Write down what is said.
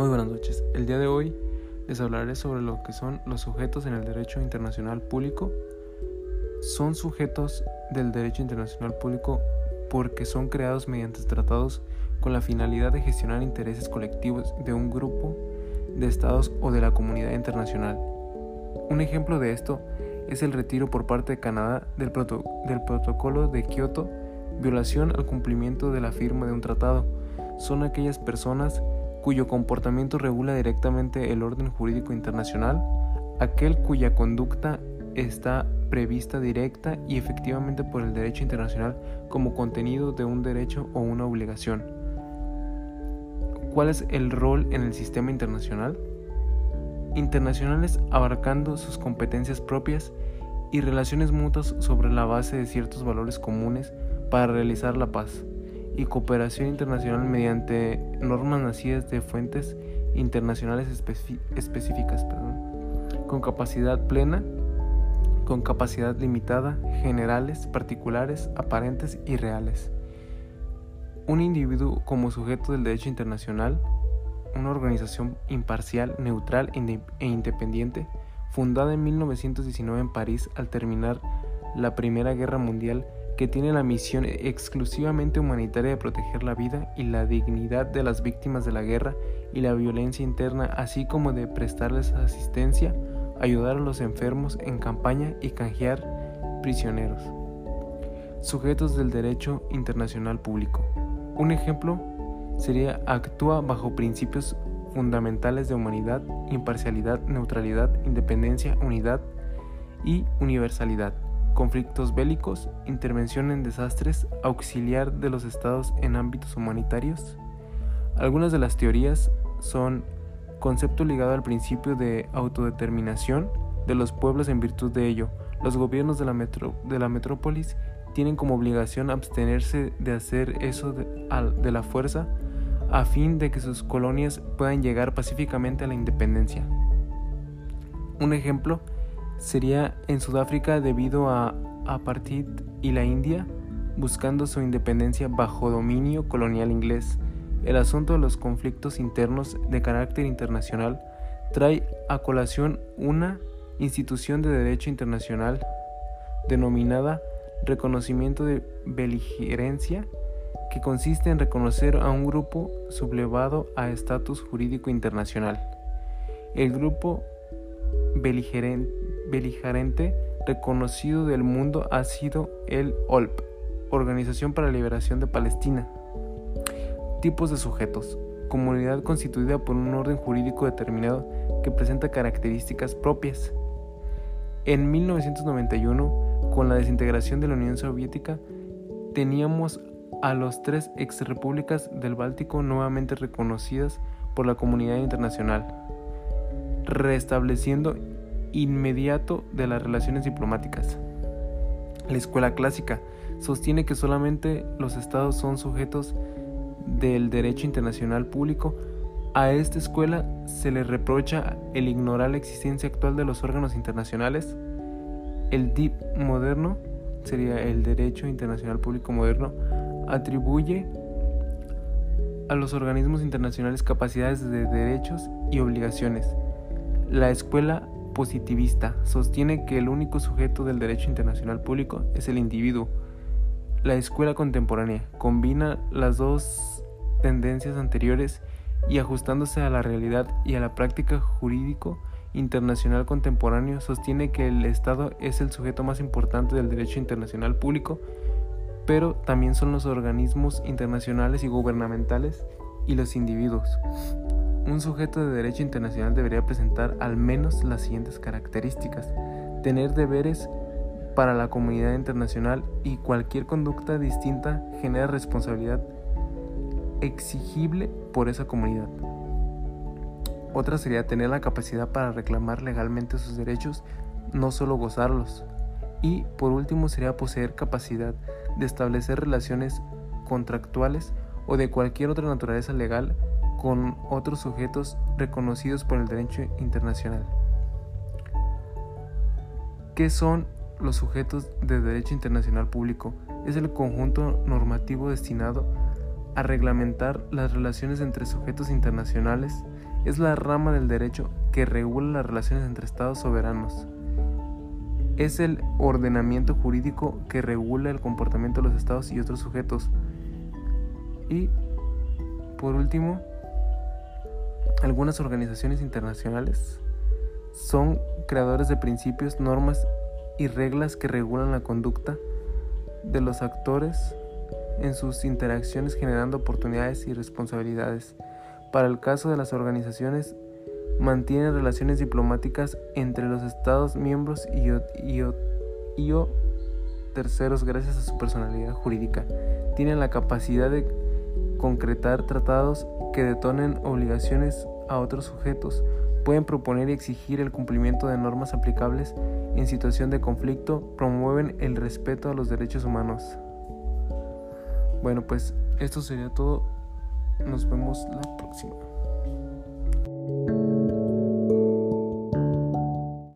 Muy buenas noches. El día de hoy les hablaré sobre lo que son los sujetos en el derecho internacional público. Son sujetos del derecho internacional público porque son creados mediante tratados con la finalidad de gestionar intereses colectivos de un grupo de estados o de la comunidad internacional. Un ejemplo de esto es el retiro por parte de Canadá del, del protocolo de Kioto, violación al cumplimiento de la firma de un tratado. Son aquellas personas cuyo comportamiento regula directamente el orden jurídico internacional, aquel cuya conducta está prevista directa y efectivamente por el derecho internacional como contenido de un derecho o una obligación. ¿Cuál es el rol en el sistema internacional? Internacionales abarcando sus competencias propias y relaciones mutuas sobre la base de ciertos valores comunes para realizar la paz y cooperación internacional mediante normas nacidas de fuentes internacionales específicas, con capacidad plena, con capacidad limitada, generales, particulares, aparentes y reales. Un individuo como sujeto del derecho internacional, una organización imparcial, neutral e independiente, fundada en 1919 en París al terminar la Primera Guerra Mundial, que tiene la misión exclusivamente humanitaria de proteger la vida y la dignidad de las víctimas de la guerra y la violencia interna, así como de prestarles asistencia, ayudar a los enfermos en campaña y canjear prisioneros. Sujetos del derecho internacional público. Un ejemplo sería actúa bajo principios fundamentales de humanidad, imparcialidad, neutralidad, independencia, unidad y universalidad conflictos bélicos, intervención en desastres, auxiliar de los estados en ámbitos humanitarios. Algunas de las teorías son concepto ligado al principio de autodeterminación de los pueblos en virtud de ello. Los gobiernos de la, metrópolis tienen como obligación abstenerse de hacer eso de, de la fuerza a fin de que sus colonias puedan llegar pacíficamente a la independencia. Un ejemplo sería en Sudáfrica debido a apartheid y la India buscando su independencia bajo dominio colonial inglés. El asunto de los conflictos internos de carácter internacional trae a colación una institución de derecho internacional denominada reconocimiento de beligerencia que consiste en reconocer a un grupo sublevado a estatus jurídico internacional. El grupo beligerante beligerante reconocido del mundo ha sido el OLP, Organización para la Liberación de Palestina. Tipos de sujetos. Comunidad constituida por un orden jurídico determinado que presenta características propias. En 1991, con la desintegración de la Unión Soviética, teníamos a las tres exrepúblicas del Báltico nuevamente reconocidas por la comunidad internacional, restableciendo inmediato de las relaciones diplomáticas. La escuela clásica sostiene que solamente los estados son sujetos del derecho internacional público. A esta escuela se le reprocha el ignorar la existencia actual de los órganos internacionales. El DIP moderno, sería el derecho internacional público moderno, atribuye a los organismos internacionales capacidades de derechos y obligaciones. La escuela positivista sostiene que el único sujeto del derecho internacional público es el individuo. La escuela contemporánea combina las dos tendencias anteriores y ajustándose a la realidad y a la práctica jurídico internacional contemporáneo sostiene que el Estado es el sujeto más importante del derecho internacional público, pero también son los organismos internacionales y gubernamentales y los individuos. Un sujeto de derecho internacional debería presentar al menos las siguientes características. Tener deberes para la comunidad internacional y cualquier conducta distinta genera responsabilidad exigible por esa comunidad. Otra sería tener la capacidad para reclamar legalmente sus derechos, no solo gozarlos. Y por último sería poseer capacidad de establecer relaciones contractuales o de cualquier otra naturaleza legal con otros sujetos reconocidos por el derecho internacional. ¿Qué son los sujetos de derecho internacional público? Es el conjunto normativo destinado a reglamentar las relaciones entre sujetos internacionales es la rama del derecho que regula las relaciones entre estados soberanos. Es el ordenamiento jurídico que regula el comportamiento de los estados y otros sujetos. Y, por último, algunas organizaciones internacionales son creadores de principios, normas y reglas que regulan la conducta de los actores en sus interacciones generando oportunidades y responsabilidades. Para el caso de las organizaciones, mantienen relaciones diplomáticas entre los Estados miembros y, o terceros gracias a su personalidad jurídica. Tienen la capacidad de concretar tratados que detonen obligaciones a otros sujetos. Pueden proponer y exigir el cumplimiento de normas aplicables en situación de conflicto. Promueven el respeto a los derechos humanos. Bueno, pues esto sería todo. Nos vemos la próxima.